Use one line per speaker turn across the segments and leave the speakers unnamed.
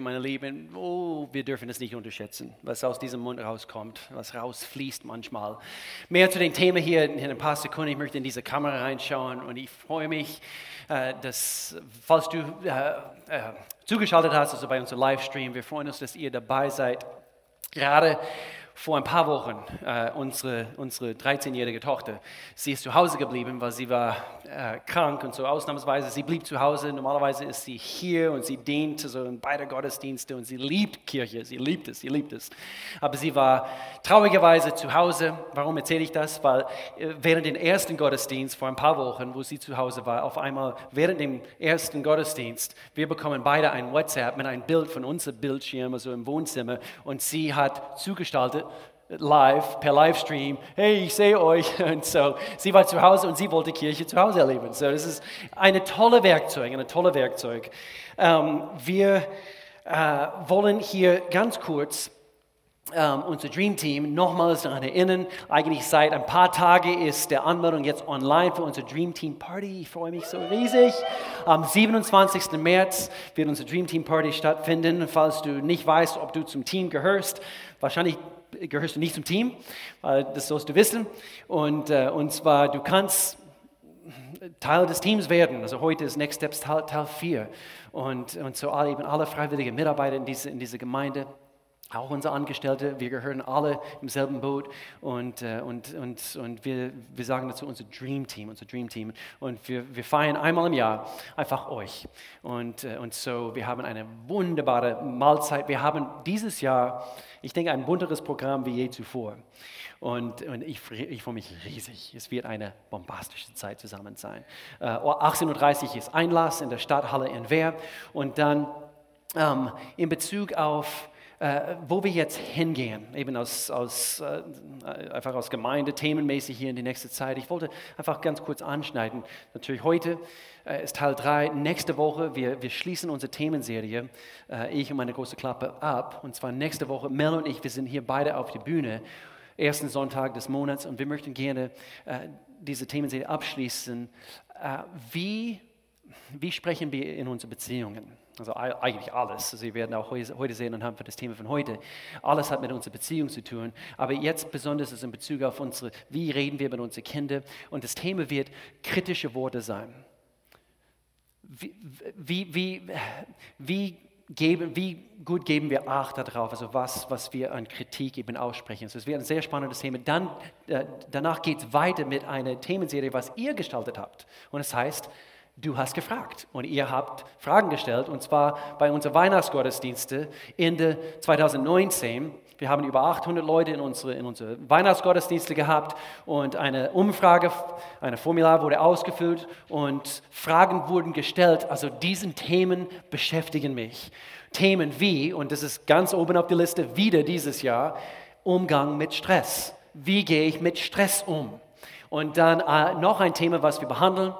Meine Lieben, oh, wir dürfen es nicht unterschätzen, was aus diesem Mund rauskommt, was rausfließt manchmal. Mehr zu dem Thema hier in ein paar Sekunden. Ich möchte in diese Kamera reinschauen und ich freue mich, äh, dass, falls du äh, äh, zugeschaltet hast, also bei unserem Livestream, wir freuen uns, dass ihr dabei seid. Gerade vor ein paar Wochen äh, unsere, unsere 13-jährige Tochter. Sie ist zu Hause geblieben, weil sie war äh, krank und so ausnahmsweise. Sie blieb zu Hause. Normalerweise ist sie hier und sie dient so in beide Gottesdienste und sie liebt Kirche. Sie liebt es, sie liebt es. Aber sie war traurigerweise zu Hause. Warum erzähle ich das? Weil äh, während dem ersten Gottesdienst vor ein paar Wochen, wo sie zu Hause war, auf einmal während dem ersten Gottesdienst, wir bekommen beide ein WhatsApp mit einem Bild von unserem Bildschirm, also im Wohnzimmer und sie hat zugestaltet, live, per Livestream, hey, ich sehe euch. Und so, sie war zu Hause und sie wollte Kirche zu Hause erleben. So, das ist eine tolle Werkzeug, eine tolle Werkzeug. Ähm, wir äh, wollen hier ganz kurz ähm, unser Dream Team nochmals daran erinnern. Eigentlich seit ein paar Tagen ist der Anmeldung jetzt online für unser Dream Team Party. Ich freue mich so riesig. Am 27. März wird unser Dream Team Party stattfinden. Falls du nicht weißt, ob du zum Team gehörst, wahrscheinlich gehörst du nicht zum Team, weil das sollst du wissen. Und, äh, und zwar, du kannst Teil des Teams werden. Also heute ist Next Steps Teil, Teil 4. Und, und so alle, eben alle freiwilligen Mitarbeiter in dieser in diese Gemeinde auch unsere Angestellte, wir gehören alle im selben Boot und, äh, und, und, und wir, wir sagen dazu unser Dream Team, unser Dream Team. Und wir, wir feiern einmal im Jahr einfach euch. Und, äh, und so, wir haben eine wunderbare Mahlzeit. Wir haben dieses Jahr, ich denke, ein bunteres Programm wie je zuvor. Und, und ich, ich freue mich riesig. Es wird eine bombastische Zeit zusammen sein. Äh, 18.30 Uhr ist Einlass in der Stadthalle in Wehr. Und dann ähm, in Bezug auf äh, wo wir jetzt hingehen, eben aus, aus, äh, einfach aus Gemeinde, themenmäßig hier in die nächste Zeit. Ich wollte einfach ganz kurz anschneiden. Natürlich heute äh, ist Teil 3. Nächste Woche, wir, wir schließen unsere Themenserie, äh, ich und meine große Klappe, ab. Und zwar nächste Woche, Mel und ich, wir sind hier beide auf der Bühne, ersten Sonntag des Monats. Und wir möchten gerne äh, diese Themenserie abschließen. Äh, wie, wie sprechen wir in unseren Beziehungen? Also eigentlich alles. Sie werden auch heute sehen anhand von das Thema von heute. Alles hat mit unserer Beziehung zu tun. Aber jetzt besonders ist in Bezug auf unsere, wie reden wir mit unseren Kindern. Und das Thema wird kritische Worte sein. Wie, wie, wie, wie, geben, wie gut geben wir Acht darauf, also was, was wir an Kritik eben aussprechen. Also es wird ein sehr spannendes Thema. Dann, äh, danach geht es weiter mit einer Themenserie, was ihr gestaltet habt. Und es heißt, du hast gefragt und ihr habt Fragen gestellt und zwar bei unseren Weihnachtsgottesdienste Ende 2019. Wir haben über 800 Leute in unsere, in unsere Weihnachtsgottesdienste gehabt und eine Umfrage, ein Formular wurde ausgefüllt und Fragen wurden gestellt. Also diesen Themen beschäftigen mich. Themen wie, und das ist ganz oben auf der Liste wieder dieses Jahr, Umgang mit Stress. Wie gehe ich mit Stress um? Und dann äh, noch ein Thema, was wir behandeln,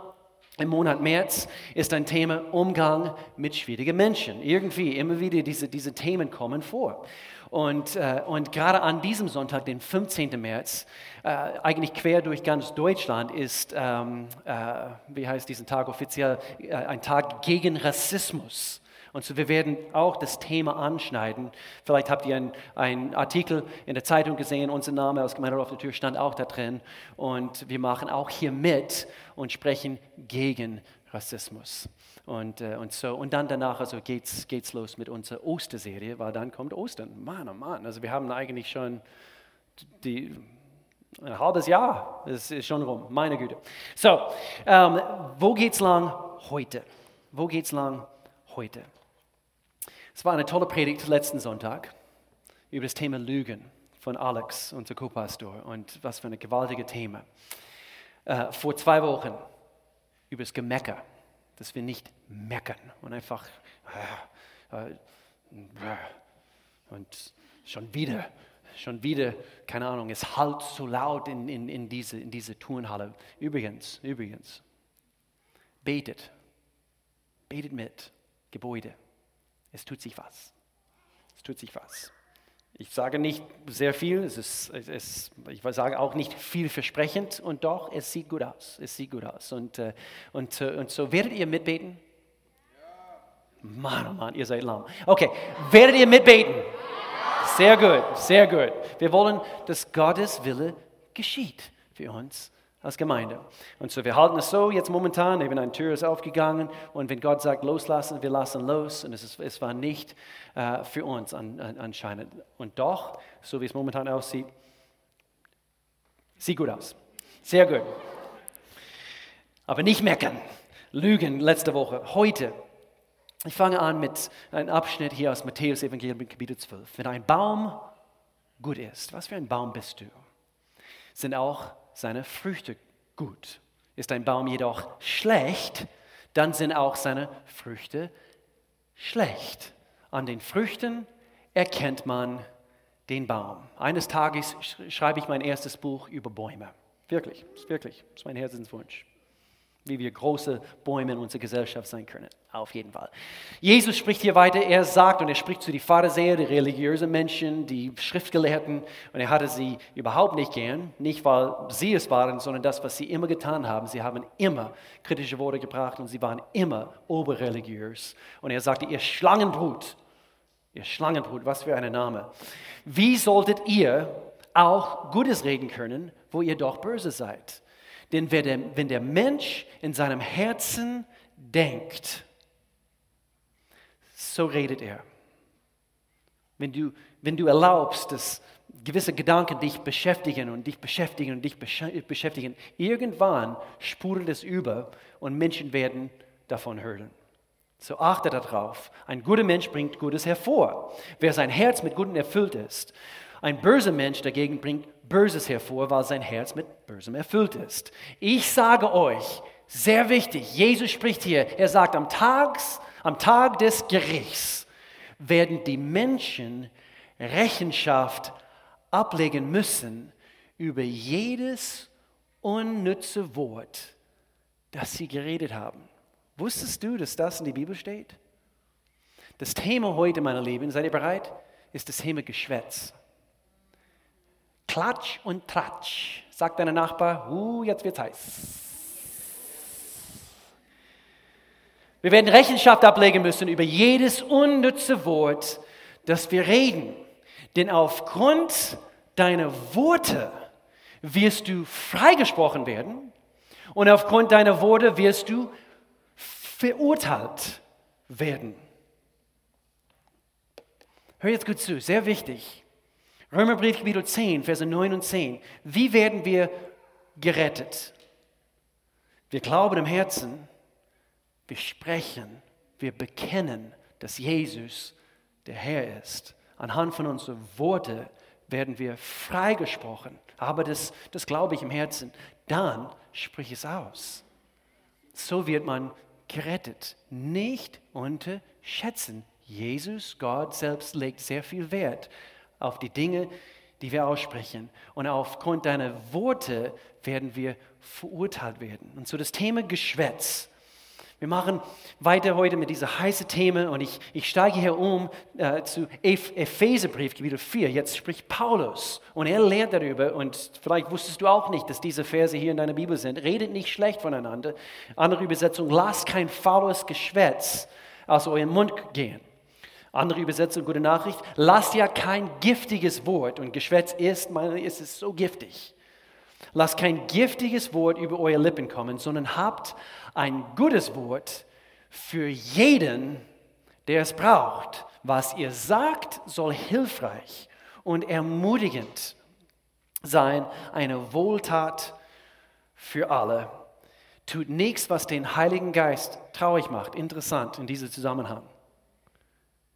im Monat März ist ein Thema Umgang mit schwierigen Menschen. Irgendwie, immer wieder diese, diese Themen kommen vor. Und, äh, und gerade an diesem Sonntag, den 15. März, äh, eigentlich quer durch ganz Deutschland, ist, ähm, äh, wie heißt diesen Tag offiziell, äh, ein Tag gegen Rassismus. Und so wir werden auch das Thema anschneiden. Vielleicht habt ihr einen Artikel in der Zeitung gesehen, unser Name aus Gemeinde auf der Tür stand auch da drin. Und wir machen auch hier mit und sprechen gegen Rassismus. Und, äh, und, so, und dann danach also geht's, geht's los mit unserer Osterserie, weil dann kommt Ostern. Mann, oh Mann, also wir haben eigentlich schon die, ein halbes Jahr, das ist schon rum, meine Güte. So, ähm, wo geht's lang heute? Wo geht's lang heute? Es war eine tolle Predigt letzten Sonntag über das Thema Lügen von Alex, unser Co-Pastor. Und was für ein gewaltiges Thema. Äh, vor zwei Wochen über das Gemecker, dass wir nicht meckern und einfach äh, äh, und schon wieder, schon wieder, keine Ahnung, es halt so laut in, in, in, diese, in diese Turnhalle. Übrigens, übrigens, betet, betet mit, Gebäude. Es tut sich was. Es tut sich was. Ich sage nicht sehr viel, es ist, es, ich sage auch nicht vielversprechend und doch, es sieht gut aus. Es sieht gut aus. Und, äh, und, äh, und so werdet ihr mitbeten? Mann, oh Mann, ihr seid lahm. Okay, werdet ihr mitbeten? Sehr gut, sehr gut. Wir wollen, dass Gottes Wille geschieht für uns als Gemeinde. Und so, wir halten es so jetzt momentan, eben eine Tür ist aufgegangen und wenn Gott sagt, loslassen, wir lassen los und es, ist, es war nicht äh, für uns an, an, anscheinend. Und doch, so wie es momentan aussieht, sieht gut aus. Sehr gut. Aber nicht meckern, lügen letzte Woche, heute. Ich fange an mit einem Abschnitt hier aus Matthäus Evangelium Kapitel 12. Wenn ein Baum gut ist, was für ein Baum bist du? Sind auch seine Früchte gut. Ist ein Baum jedoch schlecht, dann sind auch seine Früchte schlecht. An den Früchten erkennt man den Baum. Eines Tages schreibe ich mein erstes Buch über Bäume. Wirklich, wirklich, das ist mein Herzenswunsch wie wir große Bäume in unserer Gesellschaft sein können. Auf jeden Fall. Jesus spricht hier weiter. Er sagt und er spricht zu den Pharisäern, die religiösen Menschen, die Schriftgelehrten. Und er hatte sie überhaupt nicht gern. Nicht, weil sie es waren, sondern das, was sie immer getan haben. Sie haben immer kritische Worte gebracht und sie waren immer oberreligiös. Und er sagte, ihr Schlangenbrut, ihr Schlangenbrut, was für ein Name. Wie solltet ihr auch Gutes reden können, wo ihr doch böse seid? Denn wenn der Mensch in seinem Herzen denkt, so redet er. Wenn du, wenn du erlaubst, dass gewisse Gedanken dich beschäftigen und dich beschäftigen und dich beschäftigen, irgendwann sprudelt es über und Menschen werden davon hören. So achte darauf. Ein guter Mensch bringt Gutes hervor. Wer sein Herz mit Gutem erfüllt ist. Ein böser Mensch dagegen bringt Böses hervor, weil sein Herz mit Bösem erfüllt ist. Ich sage euch, sehr wichtig, Jesus spricht hier, er sagt, am, Tags, am Tag des Gerichts werden die Menschen Rechenschaft ablegen müssen über jedes unnütze Wort, das sie geredet haben. Wusstest du, dass das in der Bibel steht? Das Thema heute, meine Lieben, seid ihr bereit? Ist das Thema Geschwätz. Klatsch und Tratsch. Sagt dein Nachbar, uh, jetzt wird's heiß. Wir werden Rechenschaft ablegen müssen über jedes unnütze Wort, das wir reden. Denn aufgrund deiner Worte wirst du freigesprochen werden und aufgrund deiner Worte wirst du verurteilt werden. Hör jetzt gut zu, sehr wichtig. Römerbrief Kapitel 10, Verse 9 und 10. Wie werden wir gerettet? Wir glauben im Herzen, wir sprechen, wir bekennen, dass Jesus der Herr ist. Anhand von unseren Worten werden wir freigesprochen. Aber das, das glaube ich im Herzen. Dann sprich es aus. So wird man gerettet. Nicht unterschätzen. Jesus, Gott selbst, legt sehr viel Wert auf die Dinge, die wir aussprechen. Und aufgrund deiner Worte werden wir verurteilt werden. Und so das Thema Geschwätz. Wir machen weiter heute mit dieser heißen Thema und ich, ich steige hier um äh, zu Epheserbrief, Kapitel 4. Jetzt spricht Paulus und er lehrt darüber und vielleicht wusstest du auch nicht, dass diese Verse hier in deiner Bibel sind. Redet nicht schlecht voneinander. Andere Übersetzung, lasst kein faules Geschwätz aus eurem Mund gehen. Andere Übersetzung, gute Nachricht, lasst ja kein giftiges Wort, und Geschwätz ist, meine, ist es so giftig. Lasst kein giftiges Wort über eure Lippen kommen, sondern habt ein gutes Wort für jeden, der es braucht. Was ihr sagt, soll hilfreich und ermutigend sein, eine Wohltat für alle. Tut nichts, was den Heiligen Geist traurig macht. Interessant in diesem Zusammenhang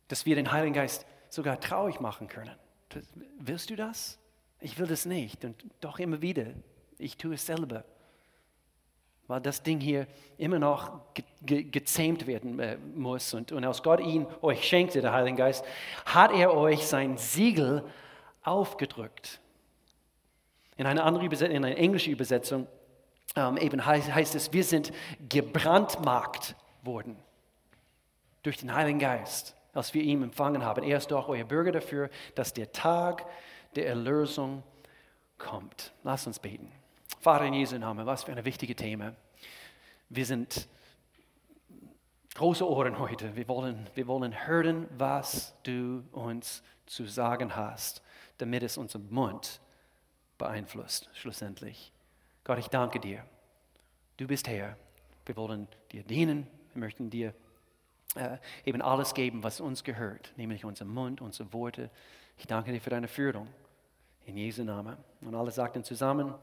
dass wir den Heiligen Geist sogar traurig machen können. Willst du das? Ich will das nicht und doch immer wieder. Ich tue es selber. Weil das Ding hier immer noch ge gezähmt werden äh, muss. Und, und als Gott ihn euch schenkte, der Heilige Geist, hat er euch sein Siegel aufgedrückt. In einer anderen Übersetzung, in einer englischen Übersetzung ähm, eben heißt, heißt es, wir sind gebrandmarkt worden durch den Heiligen Geist als wir ihn empfangen haben. Er ist doch euer Bürger dafür, dass der Tag der Erlösung kommt. Lass uns beten. Vater in Jesu Namen, was für ein wichtiges Thema. Wir sind große Ohren heute. Wir wollen, wir wollen hören, was du uns zu sagen hast, damit es unseren Mund beeinflusst, schlussendlich. Gott, ich danke dir. Du bist Herr. Wir wollen dir dienen. Wir möchten dir äh, eben alles geben, was uns gehört, nämlich unser Mund, unsere Worte. Ich danke dir für deine Führung. In Jesu Namen. Und alle sagten zusammen,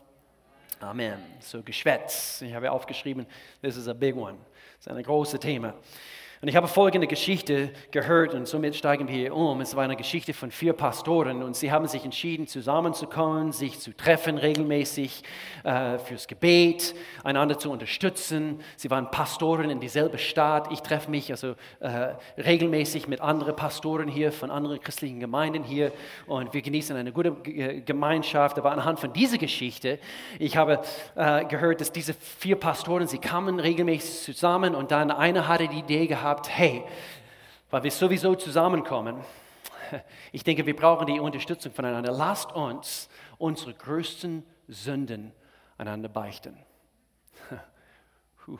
Amen. So Geschwätz. Ich habe aufgeschrieben, this is a big one. Das ist ein großes Thema. Und ich habe folgende Geschichte gehört und somit steigen wir hier um. Es war eine Geschichte von vier Pastoren und sie haben sich entschieden, zusammenzukommen, sich zu treffen regelmäßig äh, fürs Gebet, einander zu unterstützen. Sie waren Pastoren in dieselbe Stadt. Ich treffe mich also äh, regelmäßig mit anderen Pastoren hier von anderen christlichen Gemeinden hier und wir genießen eine gute Gemeinschaft. Aber anhand von dieser Geschichte, ich habe äh, gehört, dass diese vier Pastoren, sie kamen regelmäßig zusammen und dann einer hatte die Idee gehabt, gehabt, hey, weil wir sowieso zusammenkommen, ich denke, wir brauchen die Unterstützung voneinander. Lasst uns unsere größten Sünden einander beichten. Puh.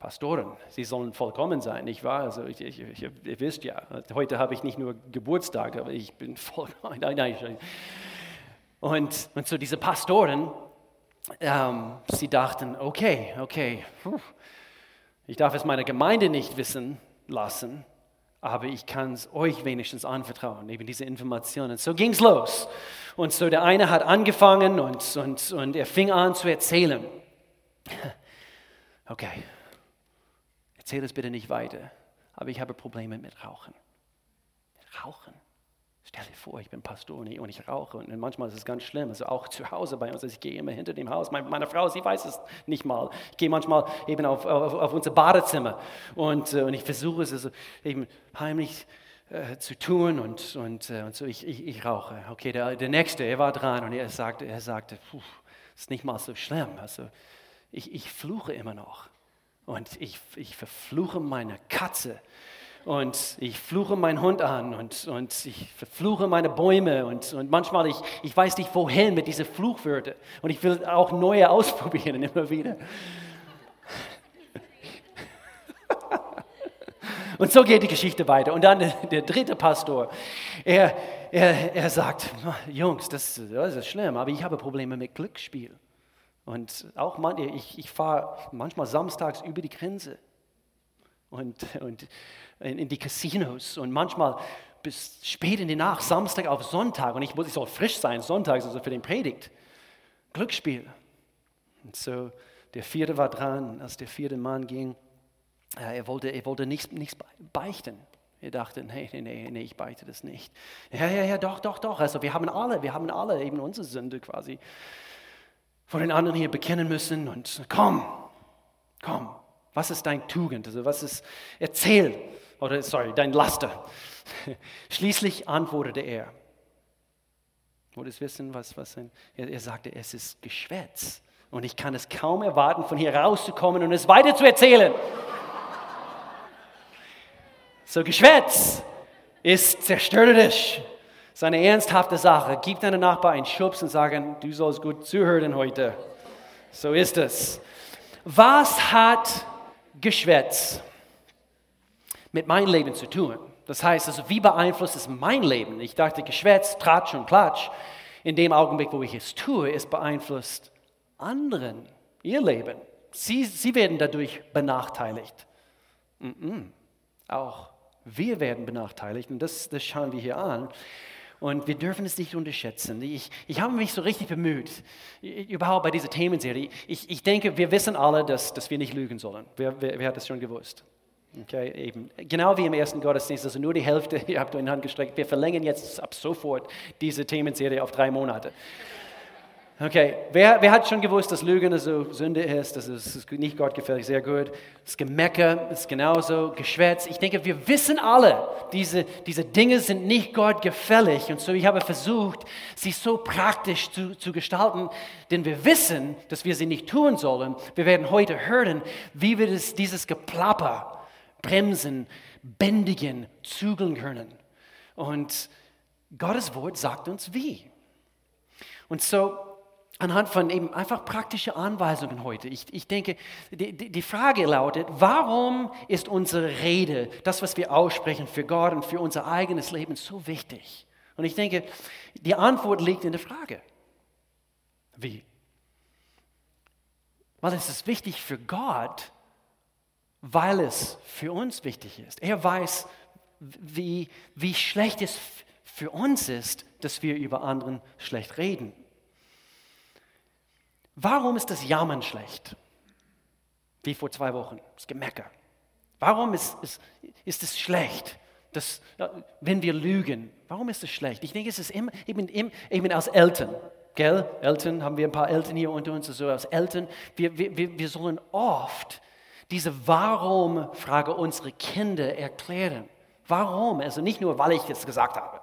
Pastoren, sie sollen vollkommen sein, nicht wahr? Also ich, ich, ich, ihr wisst ja, heute habe ich nicht nur Geburtstag, aber ich bin vollkommen. Und, und so diese Pastoren, ähm, sie dachten, okay, okay, puh, ich darf es meiner Gemeinde nicht wissen lassen, aber ich kann es euch wenigstens anvertrauen, eben diese Informationen. So ging es los. Und so der eine hat angefangen und, und, und er fing an zu erzählen. Okay, erzähl es bitte nicht weiter, aber ich habe Probleme mit Rauchen. Mit Rauchen? Stell dir vor, ich bin Pastor und ich rauche und manchmal ist es ganz schlimm. Also auch zu Hause bei uns, also ich gehe immer hinter dem Haus. Meine, meine Frau, sie weiß es nicht mal. Ich gehe manchmal eben auf, auf, auf unser Badezimmer und, äh, und ich versuche es also eben heimlich äh, zu tun und, und, äh, und so. Ich, ich, ich rauche. Okay, der, der Nächste, er war dran und er sagte, er sagte, es ist nicht mal so schlimm. Also ich, ich fluche immer noch und ich, ich verfluche meine Katze und ich fluche meinen Hund an und, und ich verfluche meine Bäume und, und manchmal, ich, ich weiß nicht wohin mit diesen Fluchwörtern und ich will auch neue ausprobieren immer wieder. Und so geht die Geschichte weiter. Und dann der, der dritte Pastor, er, er, er sagt, Jungs, das, das ist schlimm, aber ich habe Probleme mit Glücksspiel. Und auch man, ich, ich fahre manchmal samstags über die Grenze. Und, und in, in die Casinos und manchmal bis spät in die Nacht, Samstag auf Sonntag. Und ich, muss, ich soll frisch sein, Sonntag, also für den Predigt. Glücksspiel. Und so, der vierte war dran, als der vierte Mann ging. Äh, er wollte, er wollte nichts, nichts beichten. Er dachte, nee, nee, nee, nee, ich beichte das nicht. Ja, ja, ja, doch, doch, doch. Also wir haben alle, wir haben alle eben unsere Sünde quasi vor den anderen hier bekennen müssen. Und komm, komm, was ist dein Tugend? Also was ist, erzähl, oder sorry, dein Laster. Schließlich antwortete er. Wolltest wissen, was, was sein? Er, er sagte, es ist Geschwätz. Und ich kann es kaum erwarten, von hier rauszukommen und es weiter zu erzählen. so, Geschwätz ist zerstörerisch. Das ist eine ernsthafte Sache. Gib deinem Nachbar einen Schubs und sagen, du sollst gut zuhören heute. So ist es. Was hat Geschwätz mit meinem Leben zu tun. Das heißt, also, wie beeinflusst es mein Leben? Ich dachte, Geschwätz, Tratsch und Klatsch, in dem Augenblick, wo ich es tue, es beeinflusst anderen, ihr Leben. Sie, sie werden dadurch benachteiligt. Mm -mm. Auch wir werden benachteiligt und das, das schauen wir hier an. Und wir dürfen es nicht unterschätzen. Ich, ich habe mich so richtig bemüht, überhaupt bei dieser Themenserie. Ich, ich denke, wir wissen alle, dass, dass wir nicht lügen sollen. Wer, wer, wer hat das schon gewusst? Okay, eben. Genau wie im ersten Gottesdienst, also nur die Hälfte, ihr habt in die Hand gestreckt. Wir verlängern jetzt ab sofort diese Themenserie auf drei Monate. Okay, wer, wer hat schon gewusst, dass Lügen also Sünde ist, dass es nicht Gott gefällig, sehr gut. Das Gemecker ist genauso, Geschwätz. Ich denke, wir wissen alle, diese, diese Dinge sind nicht Gott gefällig. Und so, ich habe versucht, sie so praktisch zu, zu gestalten, denn wir wissen, dass wir sie nicht tun sollen. Wir werden heute hören, wie wir das, dieses Geplapper bremsen, bändigen, zügeln können. Und Gottes Wort sagt uns wie. Und so, anhand von eben einfach praktischen Anweisungen heute. Ich, ich denke, die, die Frage lautet, warum ist unsere Rede, das, was wir aussprechen für Gott und für unser eigenes Leben so wichtig? Und ich denke, die Antwort liegt in der Frage. Wie? Weil es ist wichtig für Gott, weil es für uns wichtig ist. Er weiß, wie, wie schlecht es für uns ist, dass wir über anderen schlecht reden. Warum ist das Jammern schlecht? Wie vor zwei Wochen, das Gemecker. Warum ist, ist, ist es schlecht, dass, wenn wir lügen? Warum ist es schlecht? Ich denke, es ist immer, eben, eben als Eltern. Gell? Eltern, haben wir ein paar Eltern hier unter uns, so also als Eltern, wir, wir, wir sollen oft diese Warum-Frage unserer Kinder erklären. Warum? Also nicht nur, weil ich es gesagt habe.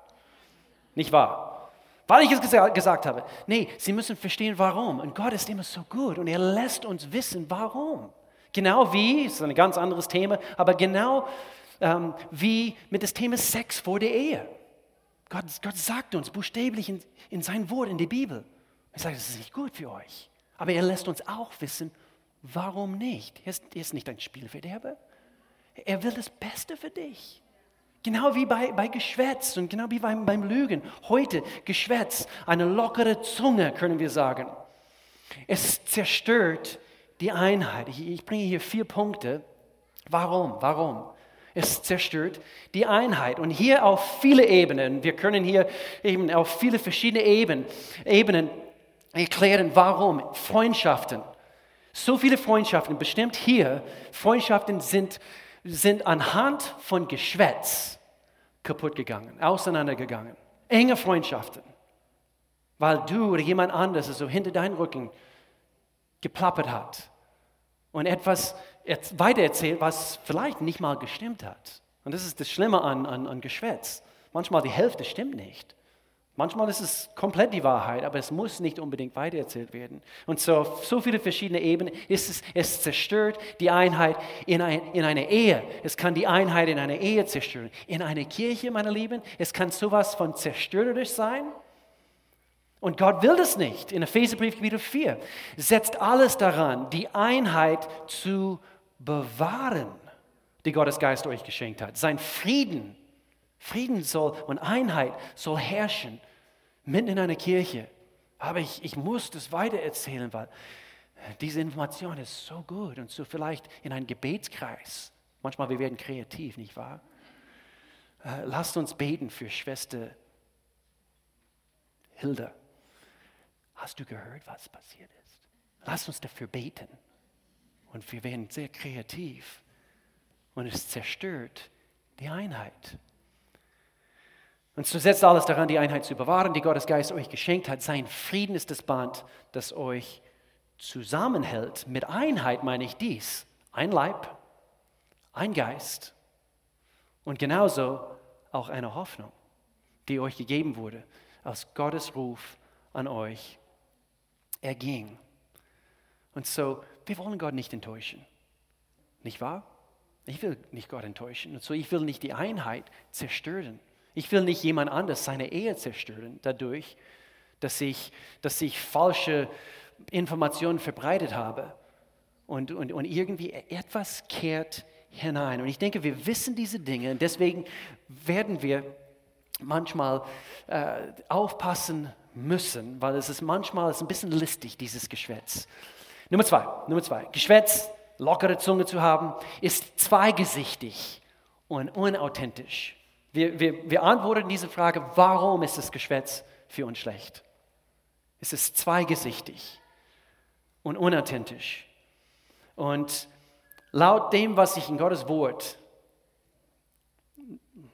Nicht wahr? Weil ich es gesagt habe. Nee, sie müssen verstehen, warum. Und Gott ist immer so gut und er lässt uns wissen, warum. Genau wie, das ist ein ganz anderes Thema, aber genau ähm, wie mit dem Thema Sex vor der Ehe. Gott, Gott sagt uns buchstäblich in, in sein Wort, in der Bibel. Er sagt, es ist nicht gut für euch. Aber er lässt uns auch wissen, warum nicht. Er ist, er ist nicht ein Spielverderber. Er will das Beste für dich. Genau wie bei, bei Geschwätz und genau wie beim, beim Lügen. Heute Geschwätz, eine lockere Zunge, können wir sagen. Es zerstört die Einheit. Ich, ich bringe hier vier Punkte. Warum? Warum? Es zerstört die Einheit. Und hier auf viele Ebenen, wir können hier eben auf viele verschiedene Ebenen, Ebenen erklären, warum Freundschaften, so viele Freundschaften, bestimmt hier, Freundschaften sind, sind anhand von Geschwätz kaputt gegangen, auseinandergegangen. Enge Freundschaften, weil du oder jemand anderes so hinter deinen Rücken geplappert hat und etwas weitererzählt, was vielleicht nicht mal gestimmt hat. Und das ist das Schlimme an, an, an Geschwätz. Manchmal die Hälfte stimmt nicht. Manchmal ist es komplett die Wahrheit, aber es muss nicht unbedingt weitererzählt werden. Und so so viele verschiedene Ebenen ist es, es zerstört die Einheit in, ein, in einer Ehe. Es kann die Einheit in einer Ehe zerstören. In einer Kirche, meine Lieben, es kann sowas von zerstörerisch sein. Und Gott will das nicht. In Epheserbrief Kapitel 4 setzt alles daran, die Einheit zu bewahren, die Gottes Geist euch geschenkt hat. Sein Frieden, Frieden soll und Einheit soll herrschen mitten in einer Kirche. Aber ich, ich muss das weitererzählen, weil diese Information ist so gut und so vielleicht in einem Gebetskreis. Manchmal wir werden kreativ, nicht wahr? Äh, lasst uns beten für Schwester Hilda. Hast du gehört, was passiert ist? Lasst uns dafür beten. Und wir werden sehr kreativ. Und es zerstört die Einheit. Und so setzt alles daran, die Einheit zu bewahren, die Gottes Geist euch geschenkt hat. Sein Frieden ist das Band, das euch zusammenhält. Mit Einheit meine ich dies. Ein Leib, ein Geist und genauso auch eine Hoffnung, die euch gegeben wurde, als Gottes Ruf an euch erging. Und so, wir wollen Gott nicht enttäuschen. Nicht wahr? Ich will nicht Gott enttäuschen. Und so, ich will nicht die Einheit zerstören. Ich will nicht jemand anders seine Ehe zerstören dadurch, dass ich, dass ich falsche Informationen verbreitet habe. Und, und, und irgendwie etwas kehrt hinein. Und ich denke, wir wissen diese Dinge. Und deswegen werden wir manchmal äh, aufpassen müssen, weil es ist manchmal ist ein bisschen listig, dieses Geschwätz. Nummer zwei, Nummer zwei. Geschwätz, lockere Zunge zu haben, ist zweigesichtig und unauthentisch. Wir, wir, wir antworten diese Frage, warum ist das Geschwätz für uns schlecht? Es ist zweigesichtig und unauthentisch. Und laut dem, was ich in Gottes Wort,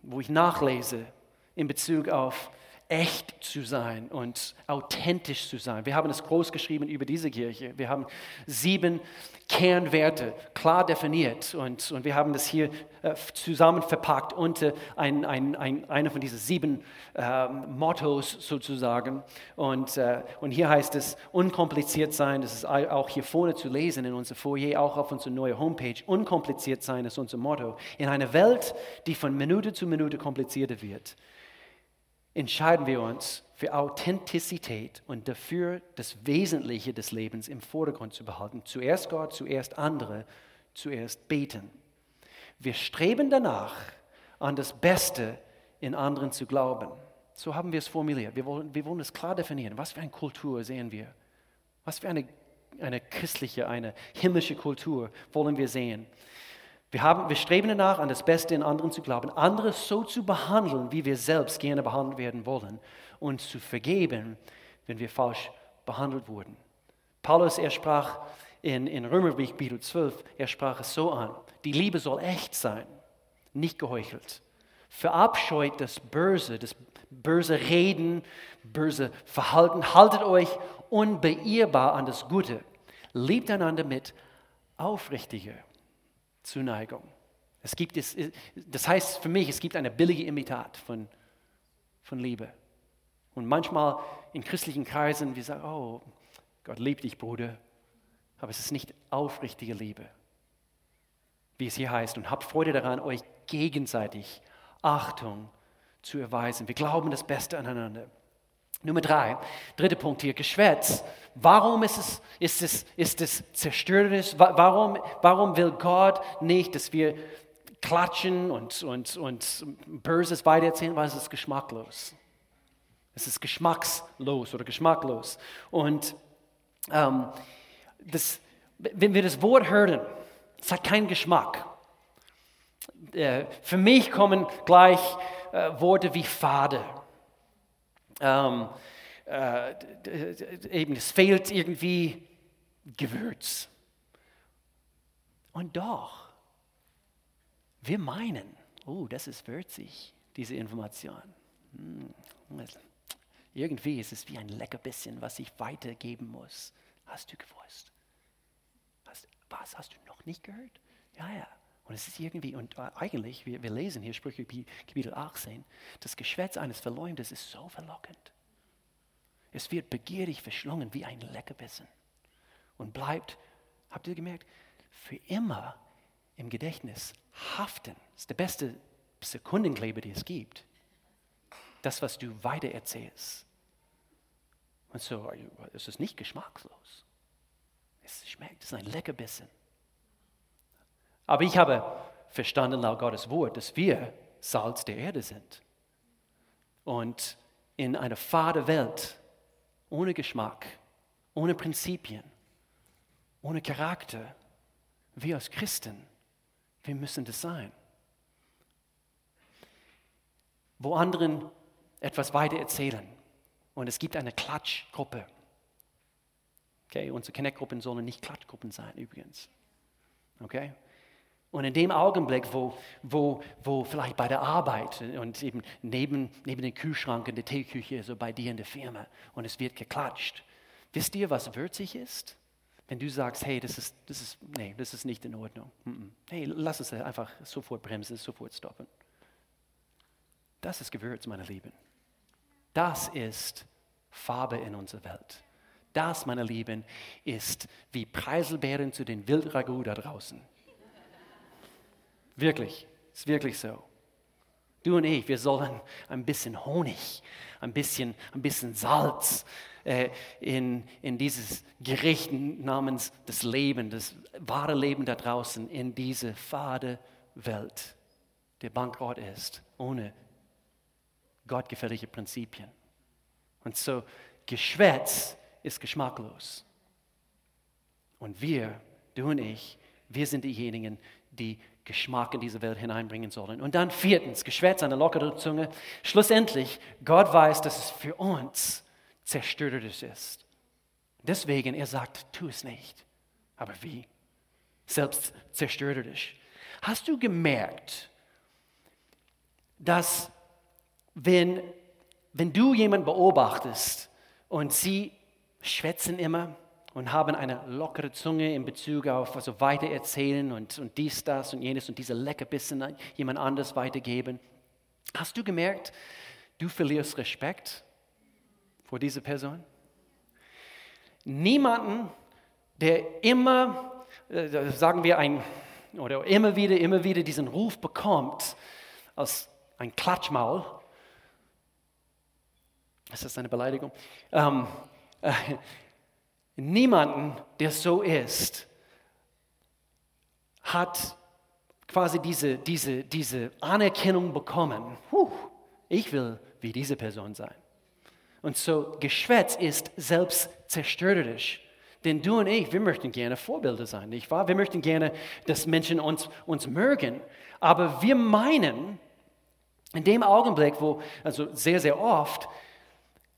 wo ich nachlese in Bezug auf echt zu sein und authentisch zu sein. Wir haben es groß geschrieben über diese Kirche. Wir haben sieben Kernwerte klar definiert und, und wir haben das hier äh, zusammen verpackt unter ein, ein, ein, einer von diesen sieben äh, Mottos sozusagen. Und, äh, und hier heißt es, unkompliziert sein, das ist auch hier vorne zu lesen in unserem Foyer, auch auf unserer neuen Homepage. Unkompliziert sein ist unser Motto. In einer Welt, die von Minute zu Minute komplizierter wird entscheiden wir uns für Authentizität und dafür, das Wesentliche des Lebens im Vordergrund zu behalten. Zuerst Gott, zuerst andere, zuerst beten. Wir streben danach, an das Beste in anderen zu glauben. So haben wir es formuliert. Wir wollen, wir wollen es klar definieren. Was für eine Kultur sehen wir? Was für eine, eine christliche, eine himmlische Kultur wollen wir sehen? Wir, haben, wir streben danach, an das Beste in anderen zu glauben, andere so zu behandeln, wie wir selbst gerne behandelt werden wollen und zu vergeben, wenn wir falsch behandelt wurden. Paulus, er sprach in, in Römerbrief, Kapitel 12, er sprach es so an, die Liebe soll echt sein, nicht geheuchelt. Verabscheut das Böse, das böse Reden, böse Verhalten, haltet euch unbeirrbar an das Gute. Liebt einander mit aufrichtiger Zuneigung. Es gibt, es, das heißt für mich, es gibt eine billige Imitat von, von Liebe. Und manchmal in christlichen Kreisen, wir sagen, oh, Gott liebt dich, Bruder. Aber es ist nicht aufrichtige Liebe, wie es hier heißt. Und habt Freude daran, euch gegenseitig Achtung zu erweisen. Wir glauben das Beste aneinander. Nummer drei, dritter Punkt hier, Geschwätz. Warum ist es, ist es, ist es zerstörerisch? Warum, warum will Gott nicht, dass wir klatschen und, und, und Böses weitererzählen? Weil es ist geschmacklos. Es ist geschmackslos oder geschmacklos. Und ähm, das, wenn wir das Wort hören, es hat keinen Geschmack. Äh, für mich kommen gleich äh, Worte wie Fade ähm, äh, eben, es fehlt irgendwie Gewürz. Und doch, wir meinen, oh, das ist würzig, diese Information. Hm, irgendwie ist es wie ein Leckerbissen, was ich weitergeben muss. Hast du gewusst? Hast, was, hast du noch nicht gehört? Ja, ja. Und es ist irgendwie, und äh, eigentlich, wir, wir lesen hier Sprüche Kapitel 18, das Geschwätz eines Verleumders ist so verlockend. Es wird begierig verschlungen wie ein Leckerbissen und bleibt, habt ihr gemerkt, für immer im Gedächtnis haften. Das ist der beste Sekundenkleber, den es gibt. Das, was du weitererzählst. Und so es ist nicht geschmackslos. Es schmeckt, es ist ein Leckerbissen. Aber ich habe verstanden laut Gottes Wort, dass wir Salz der Erde sind. Und in einer fade Welt, ohne Geschmack, ohne Prinzipien, ohne Charakter, wir als Christen, wir müssen das sein. Wo anderen etwas weiter erzählen und es gibt eine Klatschgruppe. Okay, unsere Connect-Gruppen sollen nicht Klatschgruppen sein übrigens. Okay? Und in dem Augenblick, wo, wo, wo vielleicht bei der Arbeit und eben neben, neben dem Kühlschrank in der Teeküche, so bei dir in der Firma, und es wird geklatscht, wisst ihr, was würzig ist? Wenn du sagst, hey, das ist, das ist, nee, das ist nicht in Ordnung. Hey, lass es einfach sofort bremsen, sofort stoppen. Das ist Gewürz, meine Lieben. Das ist Farbe in unserer Welt. Das, meine Lieben, ist wie Preiselbeeren zu den Wildragout da draußen. Wirklich, ist wirklich so. Du und ich, wir sollen ein bisschen Honig, ein bisschen, ein bisschen Salz äh, in, in dieses Gericht namens das Leben, das wahre Leben da draußen, in diese fade Welt, der bankrott ist, ohne gottgefällige Prinzipien. Und so, Geschwätz ist geschmacklos. Und wir, du und ich, wir sind diejenigen, die Geschmack in diese Welt hineinbringen sollen. Und dann viertens, Geschwätz, eine lockere Zunge. Schlussendlich, Gott weiß, dass es für uns zerstörerisch ist. Deswegen, er sagt, tu es nicht. Aber wie? Selbst zerstörerisch. Hast du gemerkt, dass wenn, wenn du jemanden beobachtest und sie schwätzen immer, und haben eine lockere Zunge in Bezug auf also weitererzählen und, und dies, das und jenes und diese Leckerbissen jemand anders weitergeben. Hast du gemerkt, du verlierst Respekt vor dieser Person? Niemanden, der immer, äh, sagen wir, ein, oder immer wieder, immer wieder diesen Ruf bekommt als ein Klatschmaul, ist das eine Beleidigung? Ähm, äh, niemanden, der so ist, hat quasi diese, diese, diese Anerkennung bekommen. Puh, ich will wie diese Person sein. Und so Geschwätz ist selbstzerstörerisch. Denn du und ich, wir möchten gerne Vorbilder sein, nicht wahr? Wir möchten gerne, dass Menschen uns, uns mögen. Aber wir meinen, in dem Augenblick, wo, also sehr, sehr oft,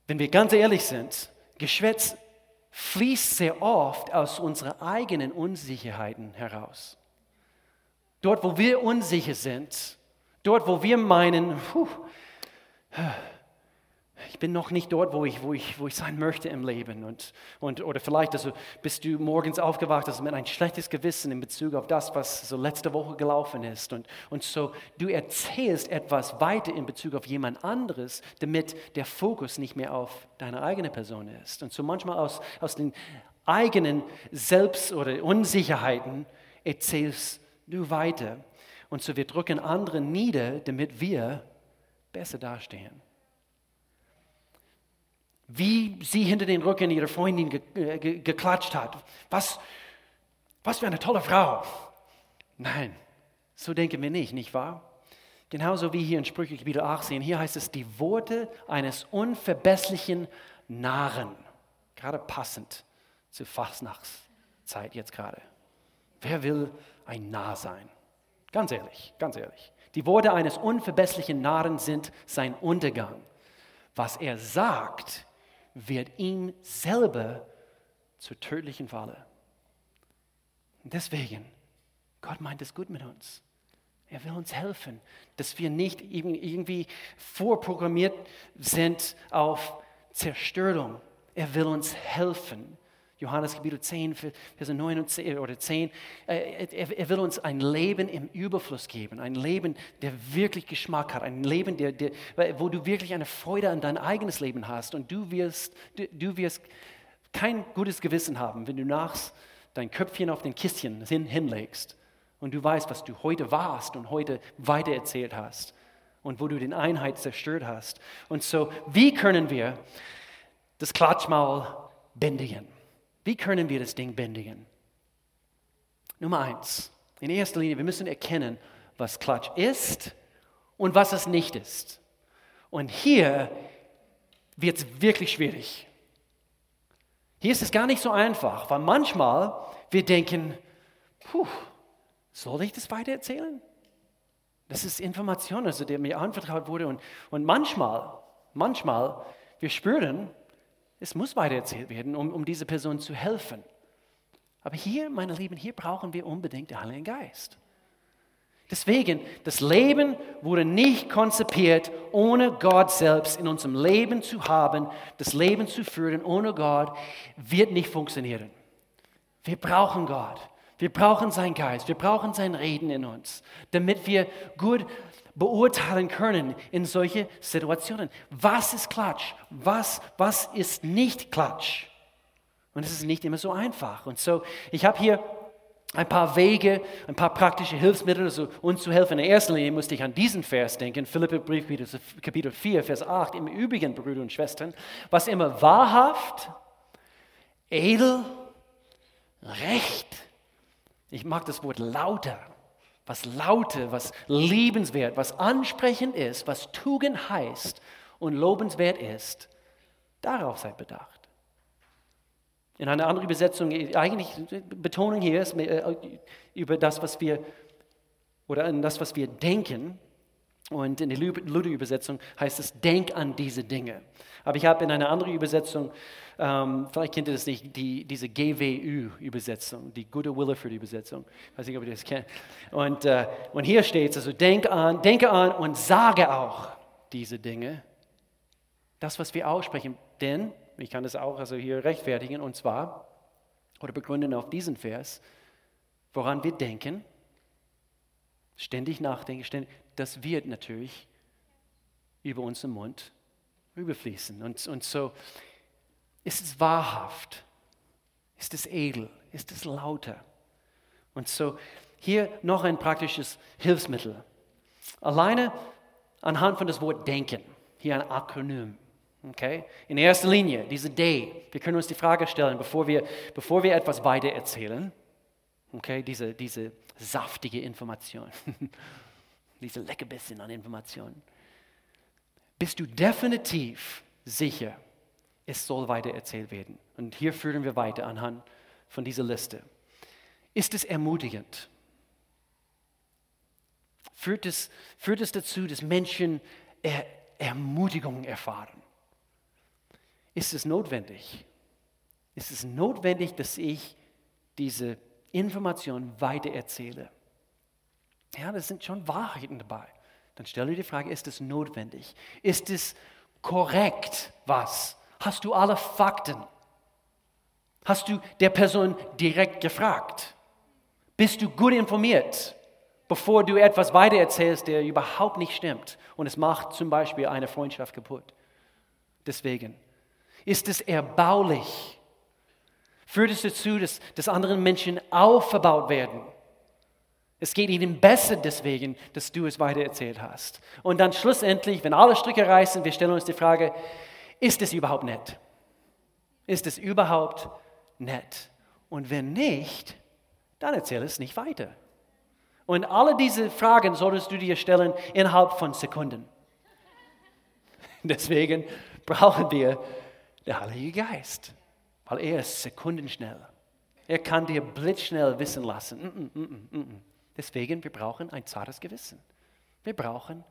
wenn wir ganz ehrlich sind, Geschwätz fließt sehr oft aus unseren eigenen Unsicherheiten heraus. Dort, wo wir unsicher sind, dort, wo wir meinen, puh, ich bin noch nicht dort, wo ich, wo ich, wo ich sein möchte im Leben. Und, und, oder vielleicht also bist du morgens aufgewacht also mit ein schlechtes Gewissen in Bezug auf das, was so letzte Woche gelaufen ist. Und, und so du erzählst etwas weiter in Bezug auf jemand anderes, damit der Fokus nicht mehr auf deine eigene Person ist. Und so manchmal aus, aus den eigenen Selbst- oder Unsicherheiten erzählst du weiter. Und so wir drücken andere nieder, damit wir besser dastehen. Wie sie hinter den Rücken ihrer Freundin ge äh, ge geklatscht hat. Was, was für eine tolle Frau. Nein, so denken wir nicht, nicht wahr? Genauso wie hier in Sprüche Kapitel 18. Hier heißt es, die Worte eines unverbesslichen Narren. Gerade passend zur Fastnachtszeit jetzt gerade. Wer will ein Narr sein? Ganz ehrlich, ganz ehrlich. Die Worte eines unverbesslichen Narren sind sein Untergang. Was er sagt, wird ihm selber zur tödlichen Falle. Deswegen, Gott meint es gut mit uns. Er will uns helfen, dass wir nicht irgendwie vorprogrammiert sind auf Zerstörung. Er will uns helfen, Johannes Kapitel 10, Verse 9 und 10, oder 10. Äh, er, will uns ein Leben im Überfluss geben, ein Leben, der wirklich Geschmack hat, ein Leben, der, der, wo du wirklich eine Freude an dein eigenes Leben hast und du wirst, du, du wirst kein gutes Gewissen haben, wenn du nachts dein Köpfchen auf den Kistchen hin, hinlegst und du weißt, was du heute warst und heute weitererzählt hast und wo du den Einheit zerstört hast. Und so, wie können wir das Klatschmaul bändigen? Wie können wir das Ding bändigen? Nummer eins, in erster Linie, wir müssen erkennen, was Klatsch ist und was es nicht ist. Und hier wird es wirklich schwierig. Hier ist es gar nicht so einfach, weil manchmal wir denken, puh, soll ich das weiter erzählen? Das ist Information, also der mir anvertraut wurde. Und, und manchmal, manchmal, wir spüren, es muss weitererzählt werden, um, um dieser Person zu helfen. Aber hier, meine Lieben, hier brauchen wir unbedingt den Heiligen Geist. Deswegen, das Leben wurde nicht konzipiert, ohne Gott selbst in unserem Leben zu haben. Das Leben zu führen ohne Gott wird nicht funktionieren. Wir brauchen Gott. Wir brauchen seinen Geist. Wir brauchen sein Reden in uns, damit wir gut beurteilen können in solche Situationen. Was ist Klatsch? Was, was ist nicht Klatsch? Und es ist nicht immer so einfach. Und so, ich habe hier ein paar Wege, ein paar praktische Hilfsmittel, also uns zu helfen. In erster Linie musste ich an diesen Vers denken, Philippe Brief, Kapitel 4, Vers 8. Im Übrigen, Brüder und Schwestern, was immer wahrhaft, edel, recht, ich mag das Wort lauter, was laute, was liebenswert, was ansprechend ist, was Tugend heißt und lobenswert ist, darauf seid bedacht. In einer anderen Übersetzung, eigentlich Betonung hier ist äh, über das, was wir, oder an das, was wir denken. Und in der Luther-Übersetzung heißt es, denk an diese Dinge. Aber ich habe in einer anderen Übersetzung ähm, vielleicht kennt ihr das nicht, die, diese GWÜ-Übersetzung, die Gute Williford-Übersetzung. Ich weiß nicht, ob ihr das kennt. Und, äh, und hier steht es, also denke an, denke an und sage auch diese Dinge. Das, was wir aussprechen. Denn, ich kann das auch also hier rechtfertigen, und zwar, oder begründen auf diesen Vers, woran wir denken, ständig nachdenken, ständig, das wird natürlich über unseren Mund überfließen. Und, und so, ist es wahrhaft? Ist es edel? Ist es lauter? Und so hier noch ein praktisches Hilfsmittel. Alleine anhand von das Wort denken, hier ein Akronym. Okay? In erster Linie, diese Day. Wir können uns die Frage stellen, bevor wir, bevor wir etwas weiter erzählen. Okay? Diese, diese saftige Information. diese Leckerbissen an Informationen. Bist du definitiv sicher, es soll weiter erzählt werden? Und hier führen wir weiter anhand von dieser Liste. Ist es ermutigend? Führt es, führt es dazu, dass Menschen er, Ermutigung erfahren? Ist es notwendig? Ist es notwendig, dass ich diese Information weitererzähle? Ja, das sind schon Wahrheiten dabei. Dann stelle dir die Frage, ist es notwendig? Ist es korrekt, was? Hast du alle Fakten? Hast du der Person direkt gefragt? Bist du gut informiert, bevor du etwas weitererzählst, der überhaupt nicht stimmt? Und es macht zum Beispiel eine Freundschaft kaputt. Deswegen ist es erbaulich. Führt es dazu, dass, dass andere Menschen aufgebaut werden. Es geht ihnen besser deswegen, dass du es weitererzählt hast. Und dann schlussendlich, wenn alle Stricke reißen, wir stellen uns die Frage, ist es überhaupt nett? Ist es überhaupt nett? Und wenn nicht, dann erzähl es nicht weiter. Und alle diese Fragen solltest du dir stellen innerhalb von Sekunden. Deswegen brauchen wir den Heiligen Geist, weil er ist sekundenschnell. Er kann dir blitzschnell wissen lassen. Mm -mm, mm, mm, mm. Deswegen, wir brauchen ein zartes Gewissen. Wir brauchen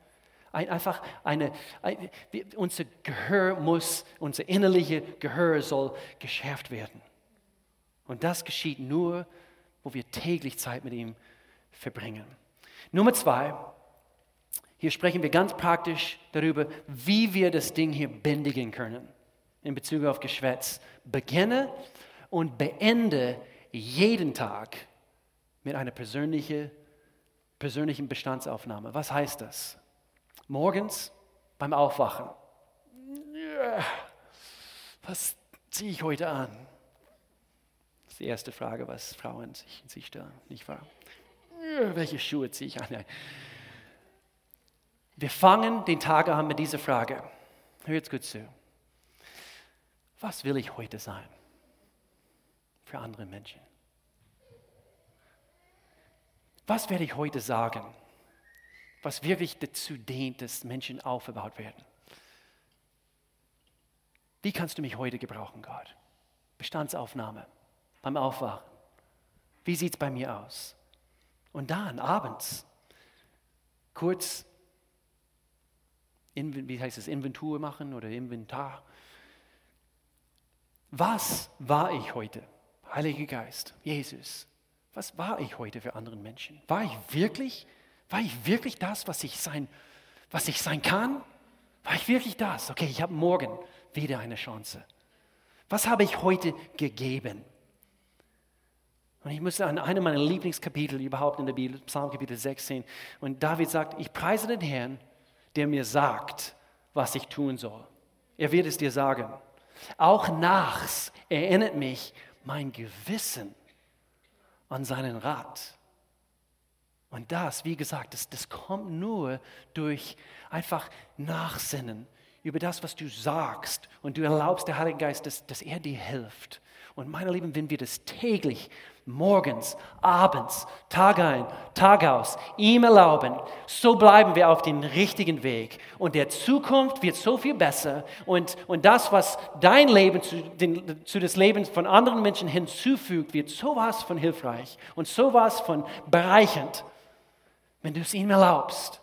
ein, einfach eine, ein, unser Gehör muss, unser innerlicher Gehör soll geschärft werden. Und das geschieht nur, wo wir täglich Zeit mit ihm verbringen. Nummer zwei, hier sprechen wir ganz praktisch darüber, wie wir das Ding hier bändigen können in Bezug auf Geschwätz. Beginne und beende jeden Tag mit einer persönlichen, persönlichen Bestandsaufnahme. Was heißt das? Morgens beim Aufwachen. Was ziehe ich heute an? Das ist die erste Frage, was Frauen sich, sich stellen, nicht wahr? Welche Schuhe ziehe ich an? Wir fangen den Tag an mit dieser Frage. Hör jetzt gut zu was will ich heute sein für andere Menschen? Was werde ich heute sagen, was wirklich dazu dient, dass Menschen aufgebaut werden? Wie kannst du mich heute gebrauchen, Gott? Bestandsaufnahme beim Aufwachen. Wie sieht es bei mir aus? Und dann abends kurz, wie heißt es, Inventur machen oder Inventar was war ich heute? Heiliger Geist, Jesus, was war ich heute für andere Menschen? War ich wirklich, war ich wirklich das, was ich sein, was ich sein kann? War ich wirklich das? Okay, ich habe morgen wieder eine Chance. Was habe ich heute gegeben? Und ich musste an einem meiner Lieblingskapitel überhaupt in der Bibel, Psalm Kapitel 16, und David sagt, ich preise den Herrn, der mir sagt, was ich tun soll. Er wird es dir sagen. Auch nachts erinnert mich mein Gewissen an seinen Rat. Und das, wie gesagt, das, das kommt nur durch einfach Nachsinnen über das, was du sagst. Und du erlaubst der Heilige Geist, dass, dass er dir hilft. Und meine Lieben, wenn wir das täglich, morgens, abends, Tag ein, Tag aus, ihm erlauben, so bleiben wir auf dem richtigen Weg. Und der Zukunft wird so viel besser. Und, und das, was dein Leben zu, den, zu das Leben von anderen Menschen hinzufügt, wird sowas von hilfreich und sowas von bereichernd, wenn du es ihm erlaubst.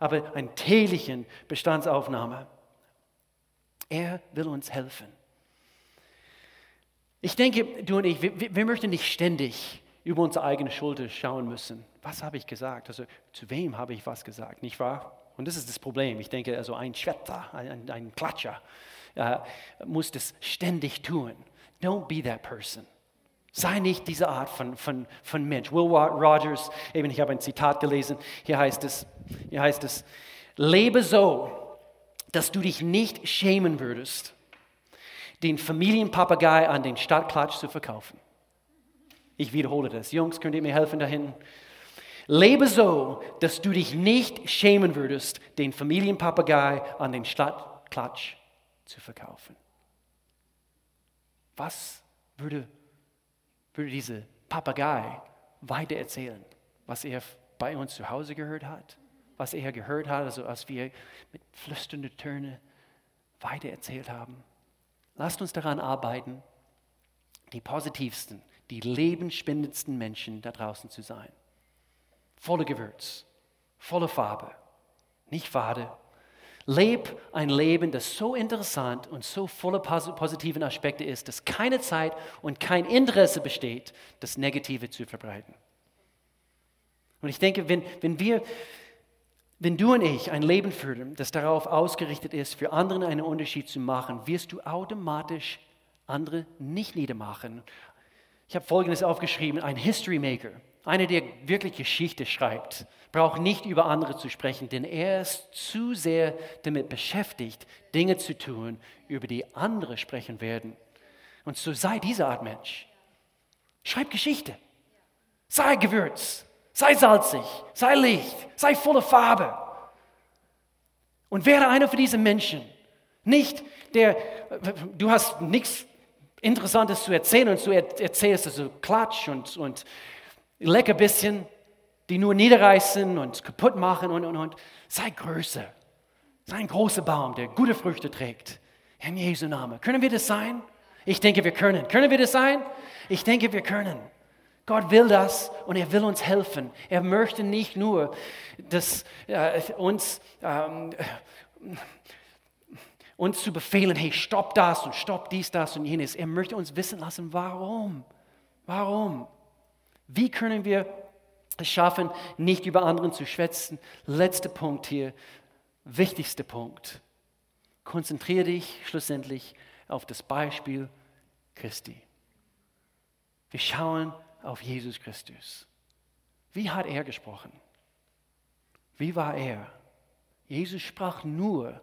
Aber eine täglichen Bestandsaufnahme. Er will uns helfen. Ich denke, du und ich, wir, wir, möchten nicht ständig über unsere eigene Schulter schauen müssen. Was habe ich gesagt? Also zu wem habe ich was gesagt, nicht wahr? Und das ist das Problem. Ich denke, also ein Schwetter, ein, ein Klatscher äh, muss das ständig tun. Don't be that person. Sei nicht diese Art von, von, von Mensch. Will Rogers, eben ich habe ein Zitat gelesen, hier heißt es, hier heißt es, lebe so, dass du dich nicht schämen würdest, den Familienpapagei an den Stadtklatsch zu verkaufen. Ich wiederhole das. Jungs, könnt ihr mir helfen da hinten? Lebe so, dass du dich nicht schämen würdest, den Familienpapagei an den Stadtklatsch zu verkaufen. Was würde, würde dieser Papagei weiter erzählen, was er bei uns zu Hause gehört hat, was er gehört hat, also als wir mit flüsternden Tönen weiter erzählt haben. Lasst uns daran arbeiten, die positivsten, die lebensspendendsten Menschen da draußen zu sein. Voller Gewürz, voller Farbe, nicht fade. Leb ein Leben, das so interessant und so voller positiven Aspekte ist, dass keine Zeit und kein Interesse besteht, das Negative zu verbreiten. Und ich denke, wenn, wenn wir, wenn du und ich ein Leben führen, das darauf ausgerichtet ist, für anderen einen Unterschied zu machen, wirst du automatisch andere nicht niedermachen. Ich habe Folgendes aufgeschrieben, ein History Maker, einer, der wirklich Geschichte schreibt, braucht nicht über andere zu sprechen, denn er ist zu sehr damit beschäftigt, Dinge zu tun, über die andere sprechen werden. Und so sei diese Art Mensch. Schreib Geschichte. Sei Gewürz. Sei salzig. Sei Licht. Sei voller Farbe. Und werde einer von diesen Menschen. Nicht der, du hast nichts Interessantes zu erzählen und du erzählst so Klatsch und, und lecker bisschen, die nur niederreißen und kaputt machen und, und, und. Sei größer. Sei ein großer Baum, der gute Früchte trägt. In Jesu Namen. Können wir das sein? Ich denke, wir können. Können wir das sein? Ich denke, wir können. Gott will das und er will uns helfen. Er möchte nicht nur, dass äh, uns, ähm, uns zu befehlen, hey, stopp das und stopp dies, das und jenes. Er möchte uns wissen lassen, warum. Warum? Wie können wir es schaffen, nicht über anderen zu schwätzen? Letzter Punkt hier, wichtigster Punkt. Konzentriere dich schlussendlich auf das Beispiel Christi. Wir schauen auf Jesus Christus. Wie hat er gesprochen? Wie war er? Jesus sprach nur,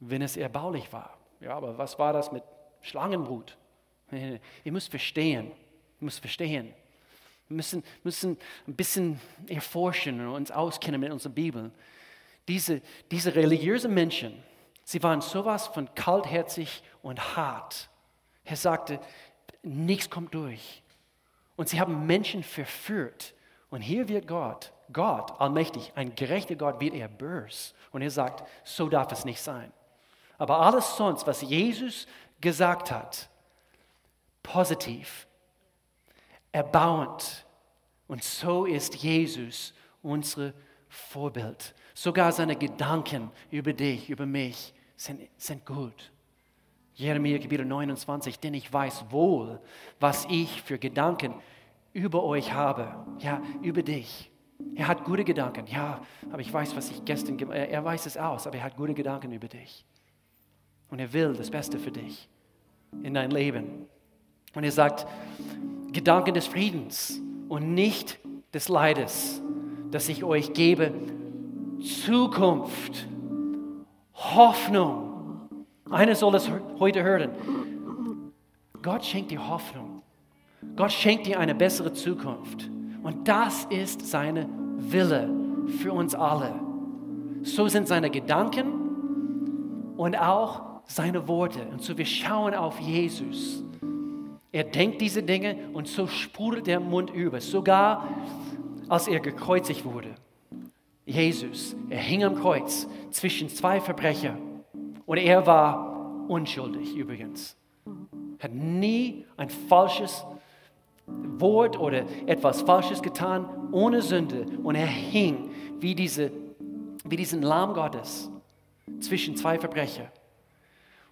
wenn es erbaulich war. Ja, aber was war das mit Schlangenbrut? Ihr müsst verstehen, ihr müsst verstehen. Wir müssen, müssen ein bisschen erforschen und uns auskennen mit unserer Bibel. Diese, diese religiösen Menschen, sie waren sowas von kaltherzig und hart. Er sagte, nichts kommt durch. Und sie haben Menschen verführt. Und hier wird Gott, Gott, allmächtig, ein gerechter Gott, wird er bös. Und er sagt, so darf es nicht sein. Aber alles sonst, was Jesus gesagt hat, positiv, erbauend. Und so ist Jesus unser Vorbild. Sogar seine Gedanken über dich, über mich sind, sind gut. Jeremia Kapitel 29, denn ich weiß wohl, was ich für Gedanken über euch habe. Ja, über dich. Er hat gute Gedanken. Ja, aber ich weiß, was ich gestern gemacht habe. Er weiß es aus, aber er hat gute Gedanken über dich. Und er will das Beste für dich in dein Leben. Und er sagt, Gedanken des Friedens und nicht des Leides, dass ich euch gebe. Zukunft, Hoffnung. Einer soll es heute hören. Gott schenkt dir Hoffnung. Gott schenkt dir eine bessere Zukunft. Und das ist seine Wille für uns alle. So sind seine Gedanken und auch seine Worte. Und so wir schauen auf Jesus. Er denkt diese Dinge und so sprudelt der Mund über. Sogar als er gekreuzigt wurde. Jesus, er hing am Kreuz zwischen zwei Verbrecher und er war unschuldig übrigens. Hat nie ein falsches Wort oder etwas Falsches getan, ohne Sünde. Und er hing wie, diese, wie diesen Lamm Gottes zwischen zwei Verbrecher.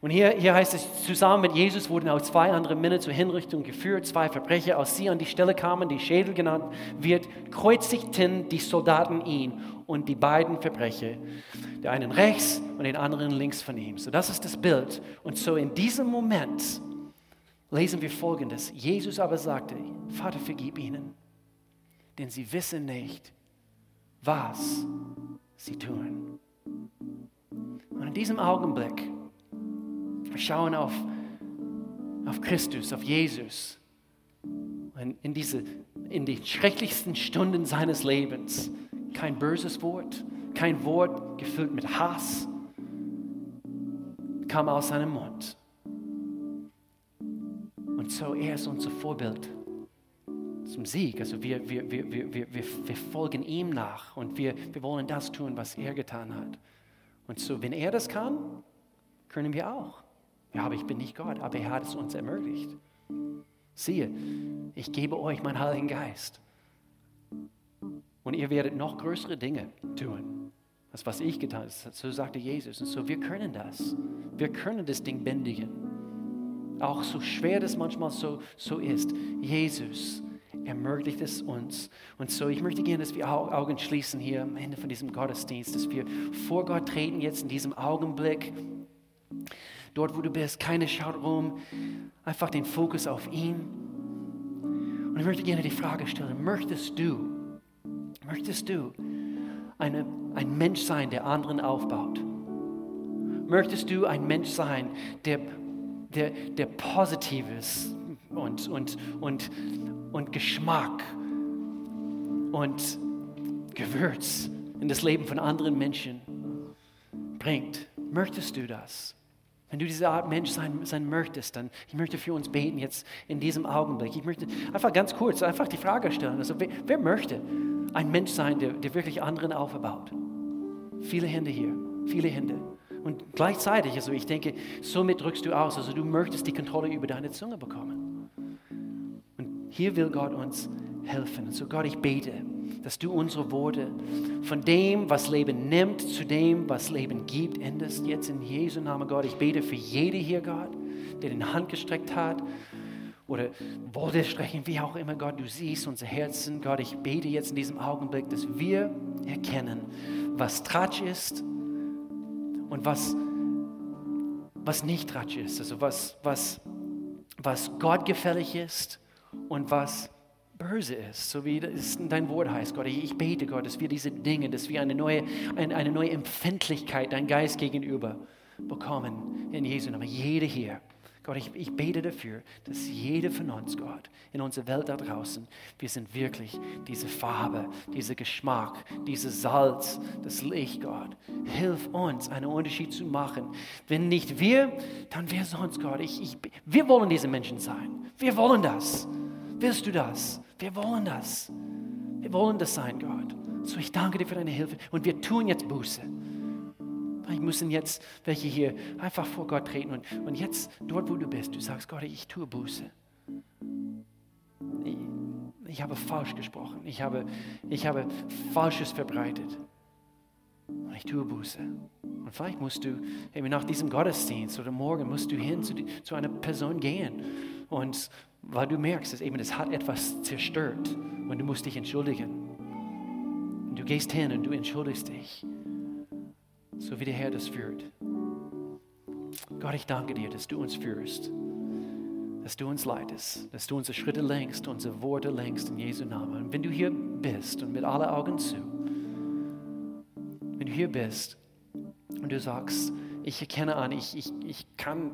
Und hier, hier heißt es, zusammen mit Jesus wurden auch zwei andere Männer zur Hinrichtung geführt, zwei Verbrecher, als sie an die Stelle kamen, die Schädel genannt wird, kreuzigten die Soldaten ihn und die beiden Verbrecher, der einen rechts und den anderen links von ihm. So, das ist das Bild. Und so in diesem Moment lesen wir Folgendes. Jesus aber sagte, Vater, vergib ihnen, denn sie wissen nicht, was sie tun. Und in diesem Augenblick, wir schauen auf, auf Christus, auf Jesus. Und in, diese, in die schrecklichsten Stunden seines Lebens. Kein böses Wort, kein Wort gefüllt mit Hass, kam aus seinem Mund. Und so, er ist unser Vorbild zum Sieg. Also wir, wir, wir, wir, wir, wir folgen ihm nach und wir, wir wollen das tun, was er getan hat. Und so, wenn er das kann, können wir auch. Ja, aber ich bin nicht Gott, aber er hat es uns ermöglicht. Siehe, ich gebe euch meinen Heiligen Geist. Und ihr werdet noch größere Dinge tun, als was ich getan habe. So sagte Jesus. Und so, wir können das. Wir können das Ding bändigen. Auch so schwer das manchmal so, so ist. Jesus ermöglicht es uns. Und so, ich möchte gerne, dass wir Augen schließen hier am Ende von diesem Gottesdienst, dass wir vor Gott treten jetzt in diesem Augenblick. Dort, wo du bist, keine schaut rum, einfach den Fokus auf ihn. Und ich möchte gerne die Frage stellen, möchtest du, möchtest du eine, ein Mensch sein, der anderen aufbaut? Möchtest du ein Mensch sein, der, der, der Positives und, und, und, und Geschmack und Gewürz in das Leben von anderen Menschen bringt. Möchtest du das? Wenn du diese Art Mensch sein, sein möchtest, dann ich möchte für uns beten jetzt in diesem Augenblick. Ich möchte einfach ganz kurz einfach die Frage stellen. Also wer, wer möchte ein Mensch sein, der, der wirklich anderen aufbaut? Viele Hände hier, viele Hände. Und gleichzeitig, also ich denke, somit drückst du aus, also du möchtest die Kontrolle über deine Zunge bekommen. Hier will Gott uns helfen. Und so Gott, ich bete, dass du unsere Worte von dem, was Leben nimmt, zu dem, was Leben gibt, änderst jetzt in Jesu Namen, Gott. Ich bete für jede hier, Gott, der den Hand gestreckt hat oder wollte strecken, wie auch immer, Gott, du siehst unser Herzen. Gott, ich bete jetzt in diesem Augenblick, dass wir erkennen, was Tratsch ist und was, was nicht Tratsch ist. Also was, was, was Gott gefällig ist und was böse ist, so wie es dein Wort heißt, Gott. Ich bete, Gott, dass wir diese Dinge, dass wir eine neue, eine, neue Empfindlichkeit dein Geist gegenüber bekommen in Jesu Namen. Jede hier. Gott, ich, ich bete dafür, dass jeder von uns, Gott, in unserer Welt da draußen, wir sind wirklich diese Farbe, dieser Geschmack, dieses Salz, das Licht, Gott. Hilf uns, einen Unterschied zu machen. Wenn nicht wir, dann wer sonst, Gott. Ich, ich, wir wollen diese Menschen sein. Wir wollen das. Willst du das? Wir wollen das. Wir wollen das sein, Gott. So, ich danke dir für deine Hilfe. Und wir tun jetzt Buße. Ich müssen jetzt welche hier einfach vor Gott treten und, und jetzt dort, wo du bist, du sagst, Gott, ich tue Buße. Ich, ich habe falsch gesprochen. Ich habe, ich habe Falsches verbreitet. Und ich tue Buße. Und vielleicht musst du eben nach diesem Gottesdienst oder morgen musst du hin zu, zu einer Person gehen und weil du merkst, dass eben es hat etwas zerstört und du musst dich entschuldigen. Und du gehst hin und du entschuldigst dich, so wie der Herr das führt. Gott, ich danke dir, dass du uns führst, dass du uns leitest, dass du unsere Schritte lenkst, unsere Worte lenkst in Jesu Namen. Und wenn du hier bist und mit allen Augen zu, wenn du hier bist und du sagst, ich erkenne an, ich, ich, ich, kann,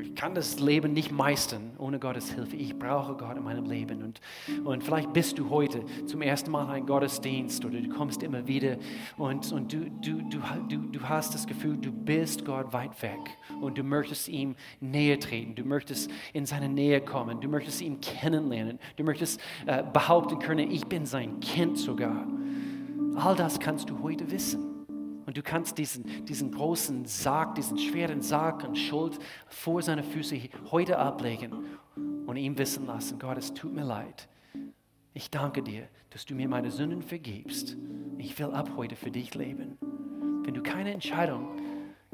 ich kann das Leben nicht meistern ohne Gottes Hilfe. Ich brauche Gott in meinem Leben. Und, und vielleicht bist du heute zum ersten Mal ein Gottesdienst oder du kommst immer wieder und, und du, du, du, du, du hast das Gefühl, du bist Gott weit weg und du möchtest ihm näher treten. Du möchtest in seine Nähe kommen. Du möchtest ihn kennenlernen. Du möchtest äh, behaupten können, ich bin sein Kind sogar. All das kannst du heute wissen. Und du kannst diesen, diesen großen Sarg, diesen schweren Sarg und Schuld vor seine Füße heute ablegen und ihm wissen lassen, Gott, es tut mir leid. Ich danke dir, dass du mir meine Sünden vergibst. Ich will ab heute für dich leben. Wenn du keine Entscheidung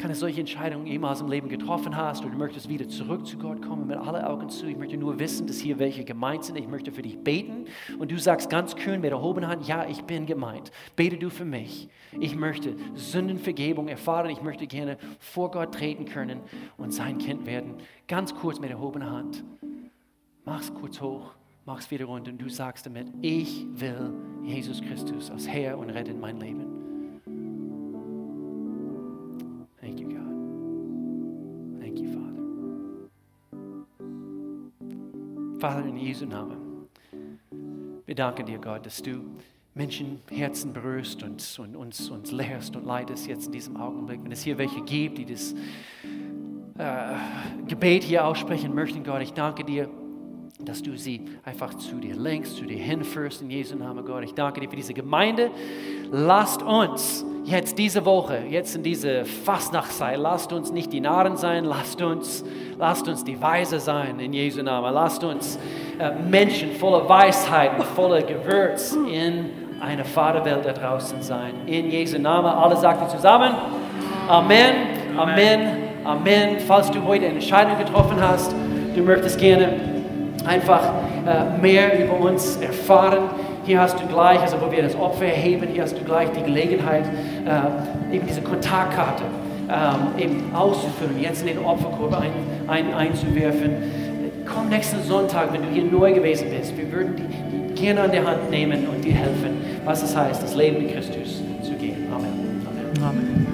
keine solche Entscheidung jemals im Leben getroffen hast oder du möchtest wieder zurück zu Gott kommen mit allen Augen zu. Ich möchte nur wissen, dass hier welche gemeint sind. Ich möchte für dich beten und du sagst ganz kühn mit der erhobenen Hand, ja, ich bin gemeint. Bete du für mich. Ich möchte Sündenvergebung erfahren. Ich möchte gerne vor Gott treten können und sein Kind werden. Ganz kurz mit der erhobenen Hand. Mach's kurz hoch, mach's wieder runter und du sagst damit, ich will Jesus Christus als Herr und Retter in mein Leben. Vater, in Jesu Namen, wir danken dir, Gott, dass du Menschenherzen berührst und, und uns, uns lehrst und leitest jetzt in diesem Augenblick. Wenn es hier welche gibt, die das äh, Gebet hier aussprechen möchten, Gott, ich danke dir, dass du sie einfach zu dir lenkst, zu dir hinführst in Jesu Namen, Gott. Ich danke dir für diese Gemeinde. Lasst uns jetzt diese Woche, jetzt in diese Fastnachtzeit, lasst uns nicht die Narren sein, lasst uns, lasst uns die Weise sein in Jesu Namen. Lasst uns äh, Menschen voller Weisheit und voller Gewürz in einer Vaterwelt da draußen sein. In Jesu Namen. Alle sagten zusammen. Amen. Amen. Amen. Falls du heute eine Entscheidung getroffen hast, du möchtest gerne einfach äh, mehr über uns erfahren. Hier hast du gleich, also wo wir das Opfer erheben, hier hast du gleich die Gelegenheit, äh, eben diese Kontaktkarte ähm, eben auszufüllen, jetzt in den Opferkorb ein, ein, einzuwerfen. Komm nächsten Sonntag, wenn du hier neu gewesen bist. Wir würden die, die gerne an der Hand nehmen und dir helfen, was es heißt, das Leben mit Christus zu gehen. Amen. Amen. Amen.